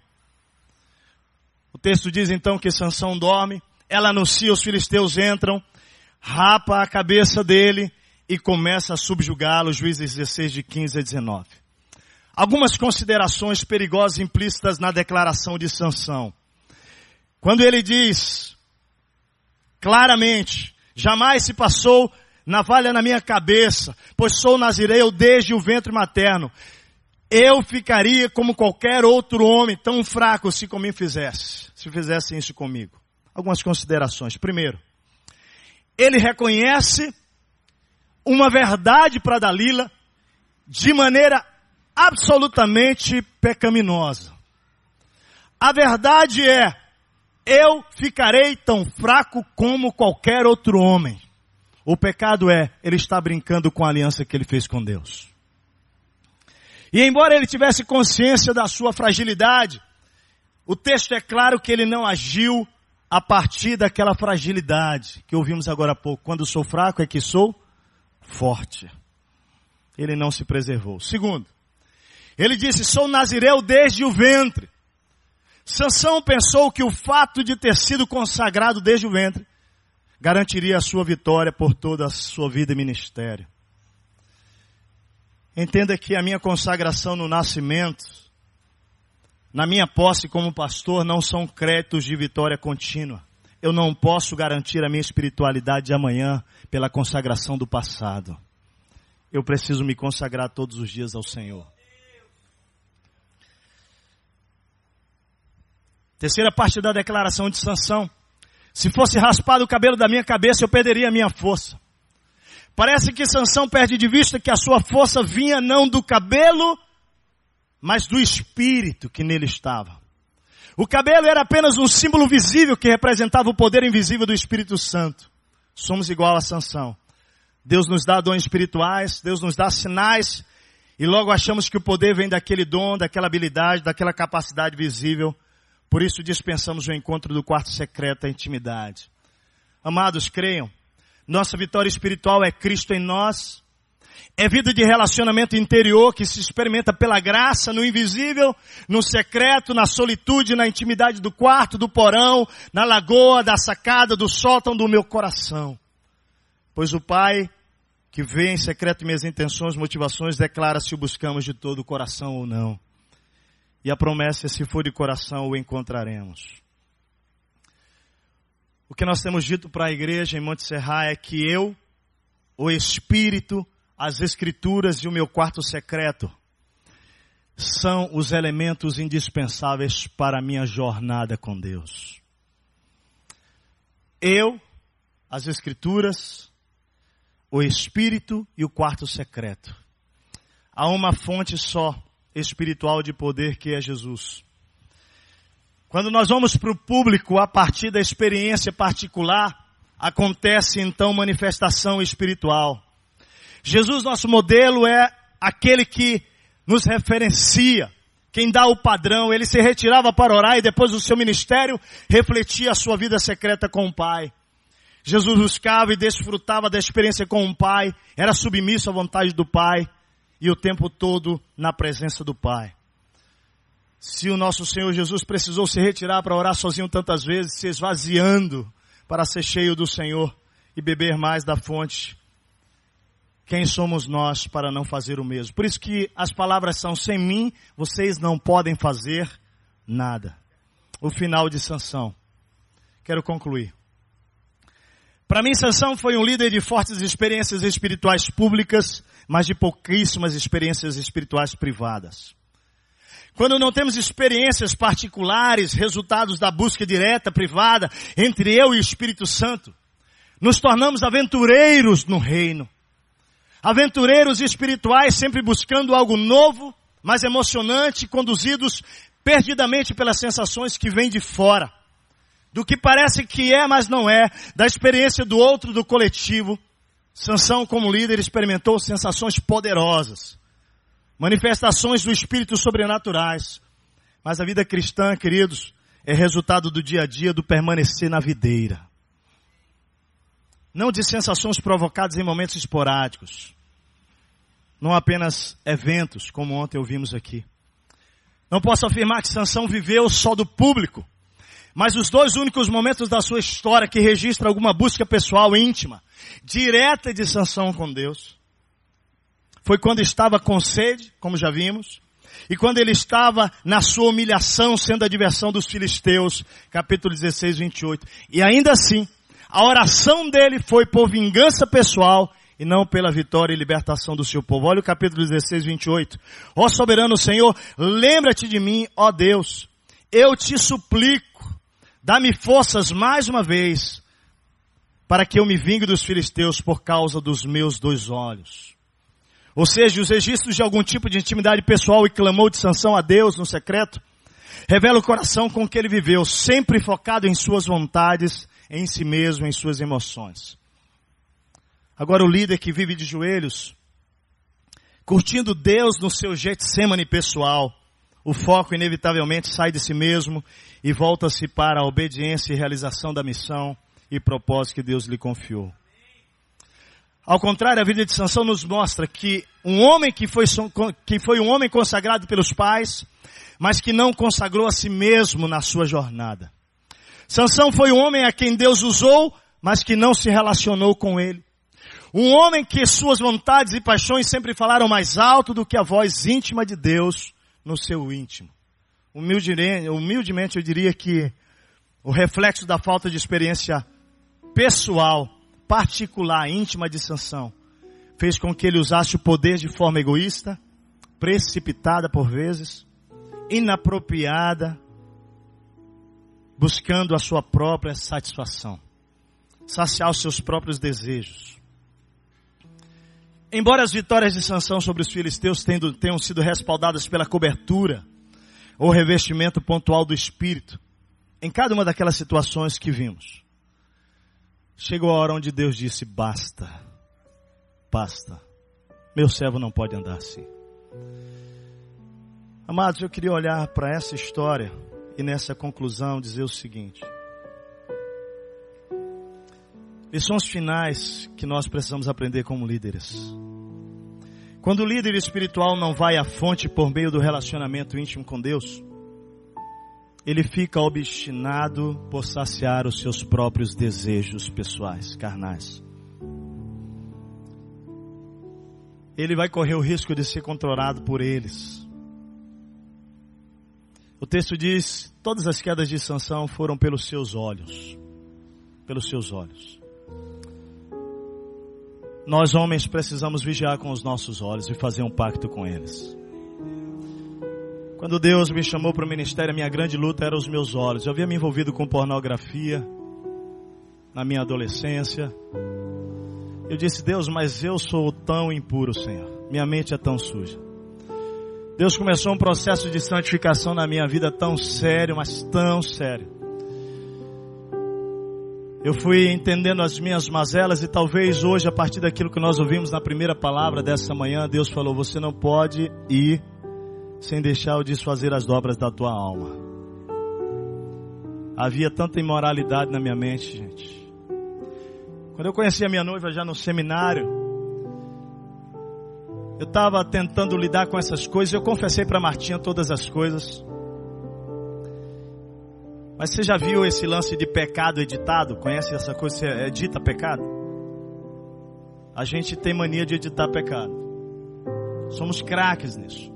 O texto diz então que Sansão dorme, ela anuncia, os filisteus entram, rapa a cabeça dele e começa a subjugá-lo, Juízes 16 de 15 a 19. Algumas considerações perigosas implícitas na declaração de Sansão. Quando ele diz claramente, jamais se passou navalha na minha cabeça, pois sou nazireu desde o ventre materno. Eu ficaria como qualquer outro homem tão fraco se comigo fizesse, se fizessem isso comigo. Algumas considerações. Primeiro, ele reconhece uma verdade para Dalila de maneira absolutamente pecaminosa. A verdade é, eu ficarei tão fraco como qualquer outro homem. O pecado é, ele está brincando com a aliança que ele fez com Deus. E embora ele tivesse consciência da sua fragilidade, o texto é claro que ele não agiu a partir daquela fragilidade que ouvimos agora há pouco. Quando sou fraco é que sou forte. Ele não se preservou. Segundo, ele disse, sou nazireu desde o ventre. Sansão pensou que o fato de ter sido consagrado desde o ventre garantiria a sua vitória por toda a sua vida e ministério. Entenda que a minha consagração no nascimento, na minha posse como pastor, não são créditos de vitória contínua. Eu não posso garantir a minha espiritualidade de amanhã pela consagração do passado. Eu preciso me consagrar todos os dias ao Senhor. Terceira parte da declaração de sanção. Se fosse raspado o cabelo da minha cabeça, eu perderia a minha força. Parece que Sansão perde de vista que a sua força vinha não do cabelo, mas do espírito que nele estava. O cabelo era apenas um símbolo visível que representava o poder invisível do Espírito Santo. Somos igual a Sansão. Deus nos dá dons espirituais, Deus nos dá sinais, e logo achamos que o poder vem daquele dom, daquela habilidade, daquela capacidade visível por isso dispensamos o encontro do quarto secreto, a intimidade. Amados, creiam. Nossa vitória espiritual é Cristo em nós. É vida de relacionamento interior que se experimenta pela graça, no invisível, no secreto, na solitude, na intimidade do quarto, do porão, na lagoa, da sacada, do sótão do meu coração. Pois o Pai, que vê em secreto minhas intenções, motivações, declara se o buscamos de todo o coração ou não. E a promessa é: se for de coração, o encontraremos. O que nós temos dito para a igreja em Monte Serra é que eu, o Espírito, as Escrituras e o meu quarto secreto são os elementos indispensáveis para a minha jornada com Deus. Eu, as Escrituras, o Espírito e o quarto secreto. Há uma fonte só espiritual de poder que é Jesus. Quando nós vamos para o público a partir da experiência particular, acontece então manifestação espiritual. Jesus, nosso modelo, é aquele que nos referencia, quem dá o padrão. Ele se retirava para orar e depois do seu ministério refletia a sua vida secreta com o Pai. Jesus buscava e desfrutava da experiência com o Pai, era submisso à vontade do Pai e o tempo todo na presença do Pai. Se o nosso Senhor Jesus precisou se retirar para orar sozinho tantas vezes, se esvaziando para ser cheio do Senhor e beber mais da fonte, quem somos nós para não fazer o mesmo? Por isso que as palavras são: sem mim vocês não podem fazer nada. O final de Sansão. Quero concluir. Para mim, Sansão foi um líder de fortes experiências espirituais públicas mas de pouquíssimas experiências espirituais privadas. Quando não temos experiências particulares, resultados da busca direta, privada, entre eu e o Espírito Santo, nos tornamos aventureiros no reino. Aventureiros espirituais sempre buscando algo novo, mais emocionante, conduzidos perdidamente pelas sensações que vêm de fora. Do que parece que é, mas não é, da experiência do outro, do coletivo, Sansão, como líder, experimentou sensações poderosas, manifestações do espírito sobrenaturais. Mas a vida cristã, queridos, é resultado do dia a dia, do permanecer na videira. Não de sensações provocadas em momentos esporádicos. Não apenas eventos, como ontem ouvimos aqui. Não posso afirmar que Sansão viveu só do público. Mas os dois únicos momentos da sua história que registra alguma busca pessoal íntima, direta de Sansão com Deus, foi quando estava com sede, como já vimos, e quando ele estava na sua humilhação, sendo a diversão dos filisteus, capítulo 16, 28. E ainda assim, a oração dele foi por vingança pessoal e não pela vitória e libertação do seu povo. Olha o capítulo 16, 28. Ó soberano Senhor, lembra-te de mim, ó Deus. Eu te suplico Dá-me forças mais uma vez, para que eu me vingue dos filisteus por causa dos meus dois olhos. Ou seja, os registros de algum tipo de intimidade pessoal e clamou de sanção a Deus no secreto, revela o coração com que ele viveu, sempre focado em suas vontades, em si mesmo, em suas emoções. Agora o líder que vive de joelhos, curtindo Deus no seu Getsemane pessoal, o foco inevitavelmente sai de si mesmo e volta-se para a obediência e realização da missão e propósito que Deus lhe confiou. Ao contrário, a vida de Sansão nos mostra que um homem que foi, que foi um homem consagrado pelos pais, mas que não consagrou a si mesmo na sua jornada. Sansão foi um homem a quem Deus usou, mas que não se relacionou com ele. Um homem que suas vontades e paixões sempre falaram mais alto do que a voz íntima de Deus no seu íntimo. Humildemente, humildemente eu diria que o reflexo da falta de experiência pessoal, particular, íntima de sanção, fez com que ele usasse o poder de forma egoísta, precipitada por vezes, inapropriada, buscando a sua própria satisfação, saciar os seus próprios desejos. Embora as vitórias de Sansão sobre os filisteus tenham sido respaldadas pela cobertura ou revestimento pontual do Espírito, em cada uma daquelas situações que vimos, chegou a hora onde Deus disse: basta, basta, meu servo não pode andar assim. Amados, eu queria olhar para essa história e nessa conclusão dizer o seguinte: Lições finais que nós precisamos aprender como líderes. Quando o líder espiritual não vai à fonte por meio do relacionamento íntimo com Deus, ele fica obstinado por saciar os seus próprios desejos pessoais, carnais. Ele vai correr o risco de ser controlado por eles. O texto diz: todas as quedas de Sansão foram pelos seus olhos. Pelos seus olhos. Nós homens precisamos vigiar com os nossos olhos e fazer um pacto com eles. Quando Deus me chamou para o ministério, a minha grande luta era os meus olhos. Eu havia me envolvido com pornografia na minha adolescência. Eu disse, Deus, mas eu sou tão impuro, Senhor. Minha mente é tão suja. Deus começou um processo de santificação na minha vida tão sério, mas tão sério. Eu fui entendendo as minhas mazelas e talvez hoje, a partir daquilo que nós ouvimos na primeira palavra dessa manhã, Deus falou: Você não pode ir sem deixar eu desfazer as dobras da tua alma. Havia tanta imoralidade na minha mente, gente. Quando eu conheci a minha noiva já no seminário, eu estava tentando lidar com essas coisas. Eu confessei para Martinha todas as coisas. Mas você já viu esse lance de pecado editado? Conhece essa coisa? Você edita pecado? A gente tem mania de editar pecado. Somos craques nisso.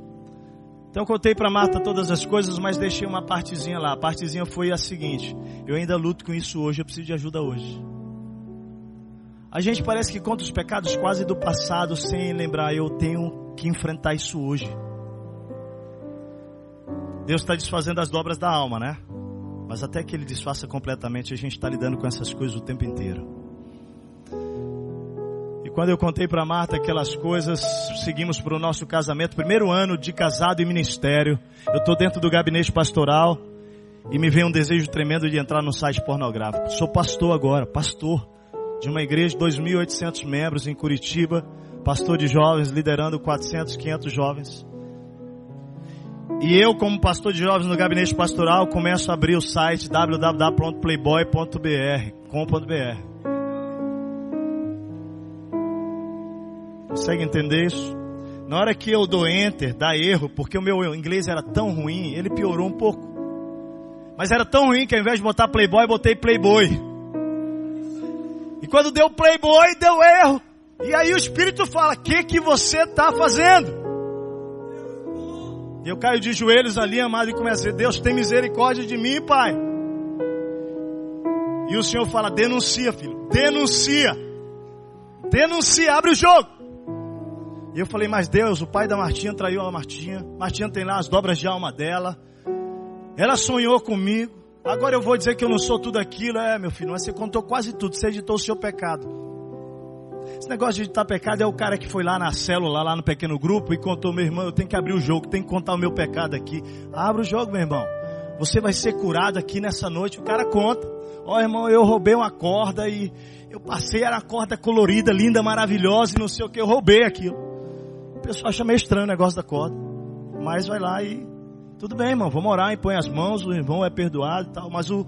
Então contei para Marta todas as coisas, mas deixei uma partezinha lá. A partezinha foi a seguinte: eu ainda luto com isso hoje, eu preciso de ajuda hoje. A gente parece que conta os pecados quase do passado sem lembrar, eu tenho que enfrentar isso hoje. Deus está desfazendo as dobras da alma, né? Mas até que ele desfaça completamente, a gente está lidando com essas coisas o tempo inteiro. Quando eu contei para Marta aquelas coisas, seguimos para o nosso casamento, primeiro ano de casado e ministério. Eu estou dentro do gabinete pastoral e me vem um desejo tremendo de entrar no site pornográfico. Sou pastor agora, pastor. de uma igreja de 2.800 membros em Curitiba, pastor de jovens, liderando 400, 500 jovens. E eu, como pastor de jovens no gabinete pastoral, começo a abrir o site www.playboy.br, Consegue entender isso? Na hora que eu dou enter, dá erro, porque o meu inglês era tão ruim, ele piorou um pouco. Mas era tão ruim que ao invés de botar Playboy, botei Playboy. E quando deu Playboy, deu erro. E aí o Espírito fala: O que, que você está fazendo? E eu caio de joelhos ali, amado, e começo a dizer: Deus tem misericórdia de mim, Pai. E o Senhor fala: Denuncia, filho, denuncia. Denuncia, abre o jogo. E eu falei: Mas Deus, o pai da Martinha traiu a Martinha. Martinha tem lá as dobras de alma dela. Ela sonhou comigo. Agora eu vou dizer que eu não sou tudo aquilo. É, meu filho, mas você contou quase tudo. Você editou o seu pecado. Esse negócio de editar pecado é o cara que foi lá na célula, lá no pequeno grupo e contou, meu irmão, eu tenho que abrir o jogo, tenho que contar o meu pecado aqui. Abre o jogo, meu irmão. Você vai ser curado aqui nessa noite. O cara conta. Ó, oh, irmão, eu roubei uma corda e eu passei, era a corda colorida, linda, maravilhosa e não sei o que, eu roubei aquilo. Pessoal acha meio estranho o negócio da corda. Mas vai lá e tudo bem, irmão, vamos orar, impõe as mãos, o irmão é perdoado e tal. Mas o,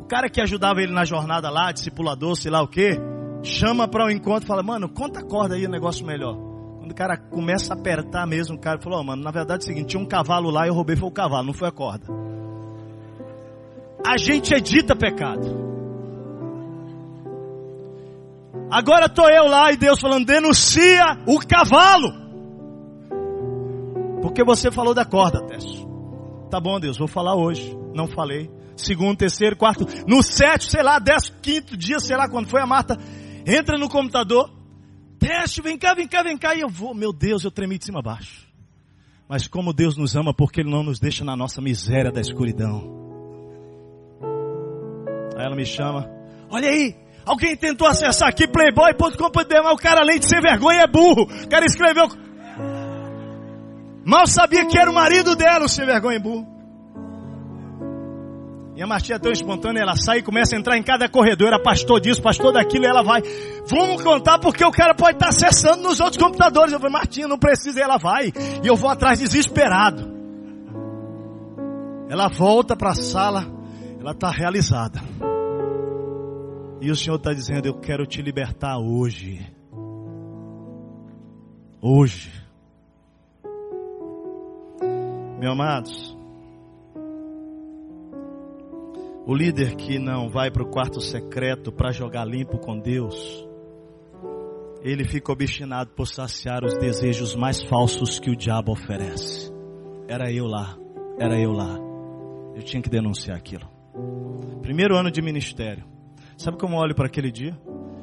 o cara que ajudava ele na jornada lá, discipulador, sei lá o que, chama para o um encontro e fala, mano, conta a corda aí, o negócio melhor. Quando o cara começa a apertar mesmo, o cara falou, oh, mano, na verdade é o seguinte, tinha um cavalo lá e eu roubei foi o cavalo, não foi a corda. A gente edita pecado. Agora tô eu lá e Deus falando, denuncia o cavalo. Porque você falou da corda, Tess. Tá bom, Deus, vou falar hoje. Não falei. Segundo, terceiro, quarto. No sétimo, sei lá, décimo, quinto dia, sei lá quando foi a Marta. Entra no computador. Teste, vem cá, vem cá, vem cá. E eu vou, meu Deus, eu tremi de cima a baixo. Mas como Deus nos ama, porque Ele não nos deixa na nossa miséria da escuridão. Aí ela me chama. Olha aí, alguém tentou acessar aqui playboy.com.br, mas o cara além de ser vergonha é burro. O cara escreveu Mal sabia que era o marido dela, o sem vergonha burro. E a Martinha é tão espontânea, ela sai e começa a entrar em cada corredor, era pastor disso, pastor daquilo, e ela vai. Vamos contar porque o cara pode estar acessando nos outros computadores. Eu falei, Martinha, não precisa, e ela vai. E eu vou atrás desesperado. Ela volta para a sala, ela está realizada. E o Senhor está dizendo, eu quero te libertar hoje. Hoje. Meus amados, o líder que não vai para o quarto secreto para jogar limpo com Deus, ele fica obstinado por saciar os desejos mais falsos que o diabo oferece. Era eu lá, era eu lá. Eu tinha que denunciar aquilo. Primeiro ano de ministério. Sabe como eu olho para aquele dia?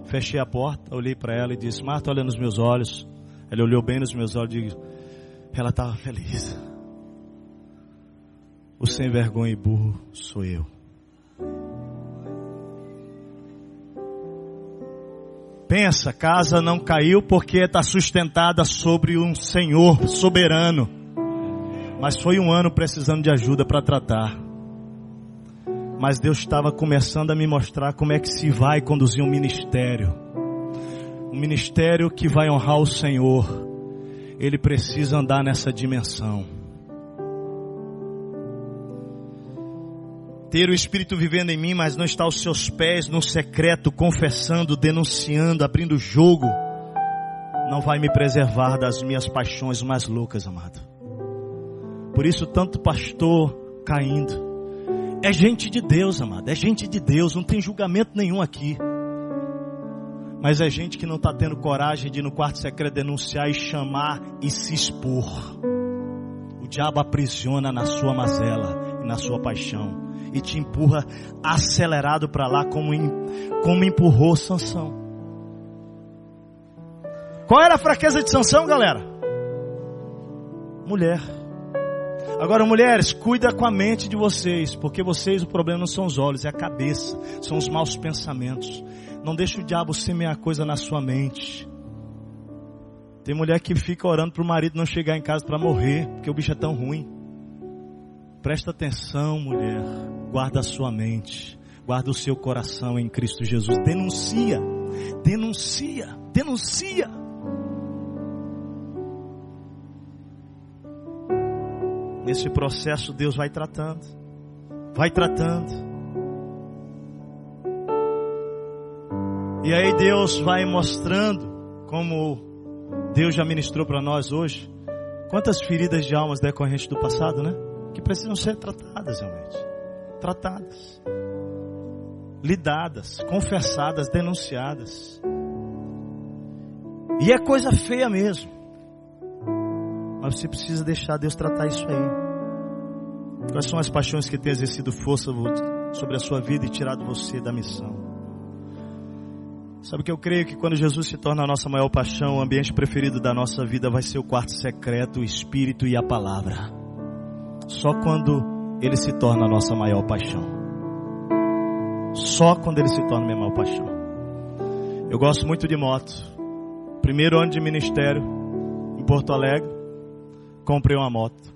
Fechei a porta, olhei para ela e disse: Marta, olha nos meus olhos. Ela olhou bem nos meus olhos e disse: Ela estava feliz. O sem vergonha e burro sou eu. Pensa, casa não caiu porque está sustentada sobre um Senhor soberano. Mas foi um ano precisando de ajuda para tratar. Mas Deus estava começando a me mostrar como é que se vai conduzir um ministério. Um ministério que vai honrar o Senhor. Ele precisa andar nessa dimensão. Ter o Espírito vivendo em mim, mas não está aos seus pés no secreto, confessando, denunciando, abrindo jogo, não vai me preservar das minhas paixões mais loucas, amado. Por isso, tanto pastor caindo. É gente de Deus, amado. É gente de Deus. Não tem julgamento nenhum aqui. Mas é gente que não está tendo coragem de ir no quarto secreto denunciar e chamar e se expor. O diabo aprisiona na sua mazela e na sua paixão e te empurra acelerado para lá como, como empurrou Sansão. Qual era a fraqueza de Sansão, galera? Mulher. Agora, mulheres, cuida com a mente de vocês, porque vocês o problema não são os olhos, é a cabeça, são os maus pensamentos. Não deixe o diabo semear coisa na sua mente. Tem mulher que fica orando para o marido não chegar em casa para morrer, porque o bicho é tão ruim. Presta atenção, mulher. Guarda a sua mente. Guarda o seu coração em Cristo Jesus. Denuncia. Denuncia, denuncia. Nesse processo Deus vai tratando, vai tratando. E aí Deus vai mostrando como Deus já ministrou para nós hoje. Quantas feridas de almas decorrentes do passado, né? Que precisam ser tratadas realmente. Tratadas. Lidadas, confessadas, denunciadas. E é coisa feia mesmo. Mas você precisa deixar Deus tratar isso aí. Quais são as paixões que têm exercido força sobre a sua vida e tirado você da missão? Sabe que eu creio que quando Jesus se torna a nossa maior paixão, o ambiente preferido da nossa vida vai ser o quarto secreto, o Espírito e a palavra. Só quando ele se torna a nossa maior paixão. Só quando ele se torna a minha maior paixão. Eu gosto muito de moto. Primeiro ano de ministério em Porto Alegre, comprei uma moto.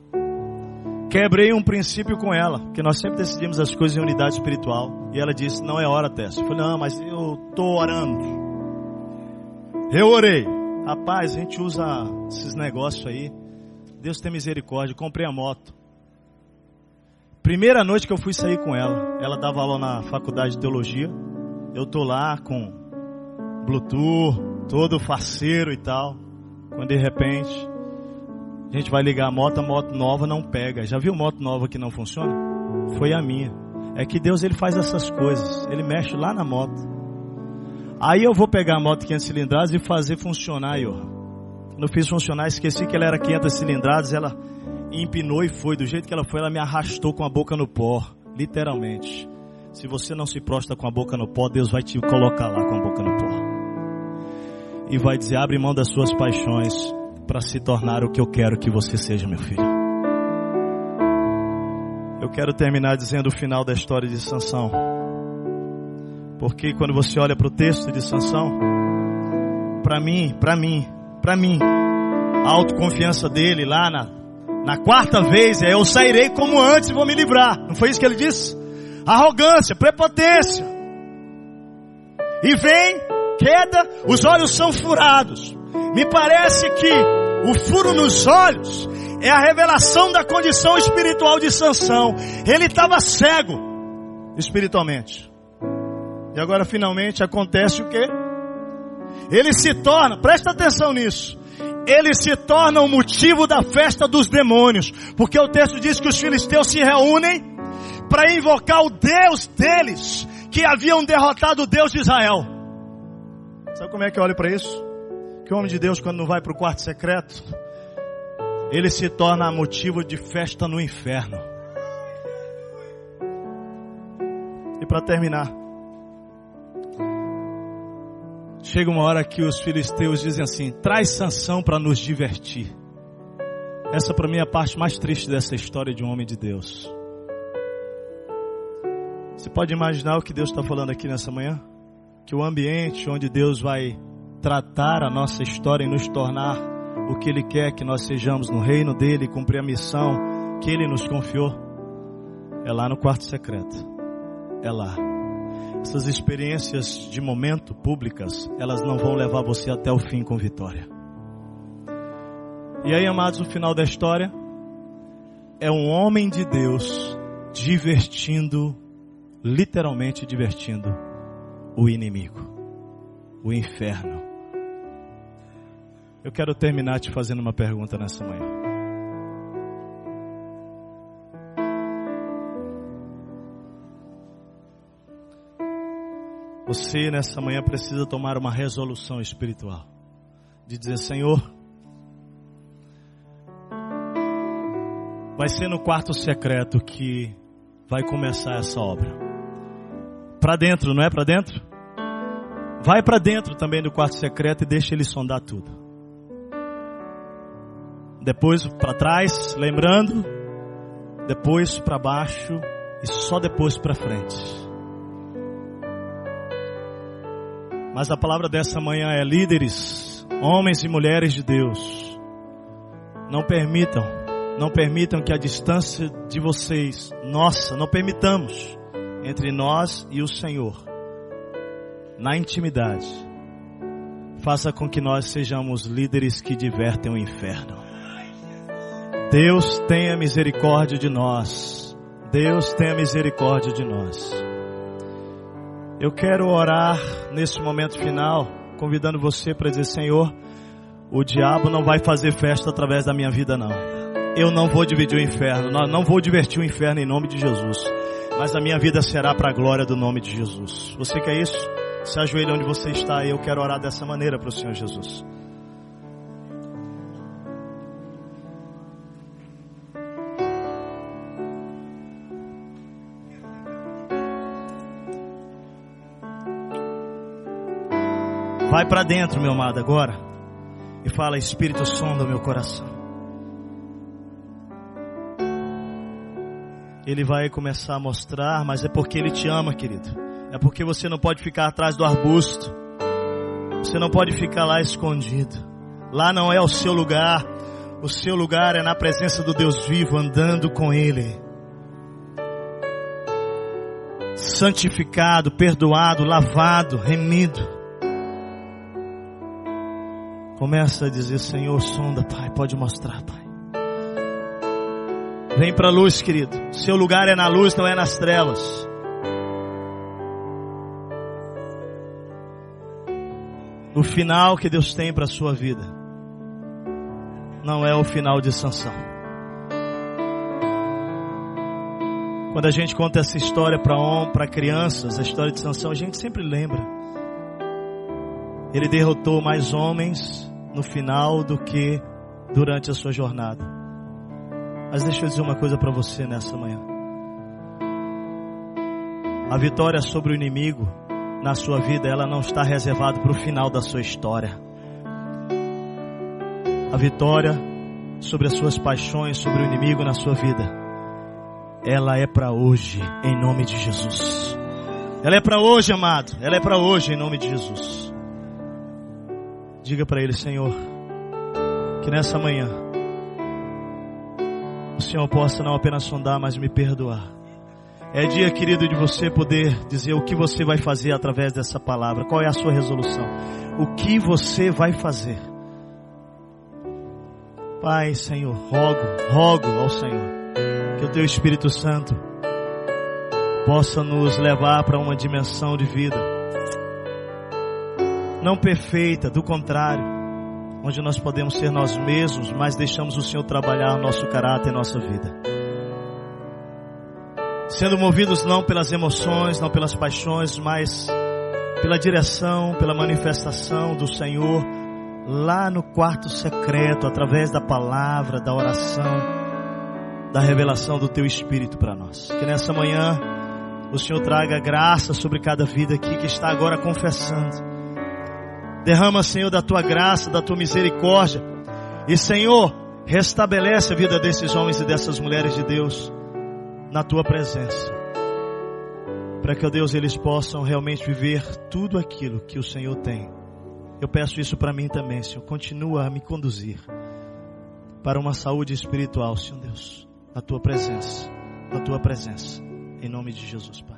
Quebrei um princípio com ela, que nós sempre decidimos as coisas em unidade espiritual. E ela disse: Não é hora, Tessa. Eu falei: Não, mas eu tô orando. Eu orei. Rapaz, a gente usa esses negócios aí. Deus tem misericórdia. Comprei a moto. Primeira noite que eu fui sair com ela, ela dava aula na faculdade de teologia. Eu tô lá com Bluetooth, todo faceiro e tal. Quando de repente a gente vai ligar a moto, a moto nova não pega. Já viu moto nova que não funciona? Foi a minha. É que Deus ele faz essas coisas. Ele mexe lá na moto. Aí eu vou pegar a moto 500 cilindradas e fazer funcionar, eu. Quando fiz funcionar, esqueci que ela era 500 cilindradas, ela empinou e foi. Do jeito que ela foi, ela me arrastou com a boca no pó. Literalmente. Se você não se prostra com a boca no pó, Deus vai te colocar lá com a boca no pó. E vai dizer: abre mão das suas paixões para se tornar o que eu quero que você seja, meu filho. Eu quero terminar dizendo o final da história de Sansão. Porque quando você olha para o texto de Sansão, para mim, para mim, para mim, a autoconfiança dele lá na, na quarta vez é eu sairei como antes e vou me livrar. Não foi isso que ele disse? Arrogância, prepotência. E vem, queda, os olhos são furados. Me parece que o furo nos olhos é a revelação da condição espiritual de Sansão. Ele estava cego espiritualmente. E agora finalmente acontece o que? Ele se torna, presta atenção nisso. Ele se torna o motivo da festa dos demônios, porque o texto diz que os filisteus se reúnem para invocar o Deus deles, que haviam derrotado o Deus de Israel. Sabe como é que eu olho para isso? que o homem de Deus, quando não vai para o quarto secreto, ele se torna motivo de festa no inferno. E para terminar, chega uma hora que os filisteus dizem assim: traz sanção para nos divertir. Essa para mim é a parte mais triste dessa história de um homem de Deus. Você pode imaginar o que Deus está falando aqui nessa manhã? Que o ambiente onde Deus vai tratar a nossa história e nos tornar o que Ele quer que nós sejamos no reino dele cumprir a missão que Ele nos confiou, é lá no quarto secreto. É lá. Essas experiências de momento públicas, elas não vão levar você até o fim com vitória. E aí, amados, o final da história é um homem de Deus divertindo, literalmente divertindo o inimigo, o inferno. Eu quero terminar te fazendo uma pergunta nessa manhã. Você nessa manhã precisa tomar uma resolução espiritual de dizer: Senhor, vai ser no quarto secreto que vai começar essa obra. Para dentro, não é para dentro? Vai para dentro também do quarto secreto e deixa ele sondar tudo depois para trás, lembrando, depois para baixo e só depois para frente. Mas a palavra dessa manhã é líderes, homens e mulheres de Deus. Não permitam, não permitam que a distância de vocês, nossa, não permitamos entre nós e o Senhor, na intimidade, faça com que nós sejamos líderes que divertem o inferno. Deus tenha misericórdia de nós. Deus tenha misericórdia de nós. Eu quero orar nesse momento final, convidando você para dizer: Senhor, o diabo não vai fazer festa através da minha vida, não. Eu não vou dividir o inferno, não vou divertir o inferno em nome de Jesus. Mas a minha vida será para a glória do nome de Jesus. Você quer isso? Se ajoelhe onde você está e eu quero orar dessa maneira para o Senhor Jesus. Vai para dentro, meu amado, agora. E fala, Espírito, sonda o meu coração. Ele vai começar a mostrar, mas é porque Ele te ama, querido. É porque você não pode ficar atrás do arbusto. Você não pode ficar lá escondido. Lá não é o seu lugar. O seu lugar é na presença do Deus vivo, andando com Ele. Santificado, perdoado, lavado, remido. Começa a dizer, Senhor, sonda, Pai, pode mostrar, Pai. Vem para a luz, querido. Seu lugar é na luz, não é nas trevas. O final que Deus tem para a sua vida não é o final de Sansão. Quando a gente conta essa história para crianças, a história de Sansão, a gente sempre lembra. Ele derrotou mais homens no final do que durante a sua jornada. Mas deixa eu dizer uma coisa para você nessa manhã. A vitória sobre o inimigo na sua vida, ela não está reservada para o final da sua história. A vitória sobre as suas paixões, sobre o inimigo na sua vida, ela é para hoje, em nome de Jesus. Ela é para hoje, amado. Ela é para hoje, em nome de Jesus. Diga para Ele, Senhor, que nessa manhã o Senhor possa não apenas sondar, mas me perdoar é dia, querido, de você poder dizer o que você vai fazer através dessa palavra. Qual é a sua resolução? O que você vai fazer? Pai, Senhor, rogo, rogo ao Senhor que o Teu Espírito Santo possa nos levar para uma dimensão de vida não perfeita, do contrário, onde nós podemos ser nós mesmos, mas deixamos o Senhor trabalhar nosso caráter e nossa vida sendo movidos não pelas emoções, não pelas paixões, mas pela direção, pela manifestação do Senhor lá no quarto secreto, através da palavra, da oração, da revelação do teu espírito para nós. Que nessa manhã o Senhor traga graça sobre cada vida aqui que está agora confessando. Derrama, Senhor, da tua graça, da tua misericórdia. E, Senhor, restabelece a vida desses homens e dessas mulheres de Deus na tua presença. Para que, ó Deus, eles possam realmente viver tudo aquilo que o Senhor tem. Eu peço isso para mim também, Senhor. Continua a me conduzir para uma saúde espiritual, Senhor Deus, na tua presença, na tua presença. Em nome de Jesus, Pai.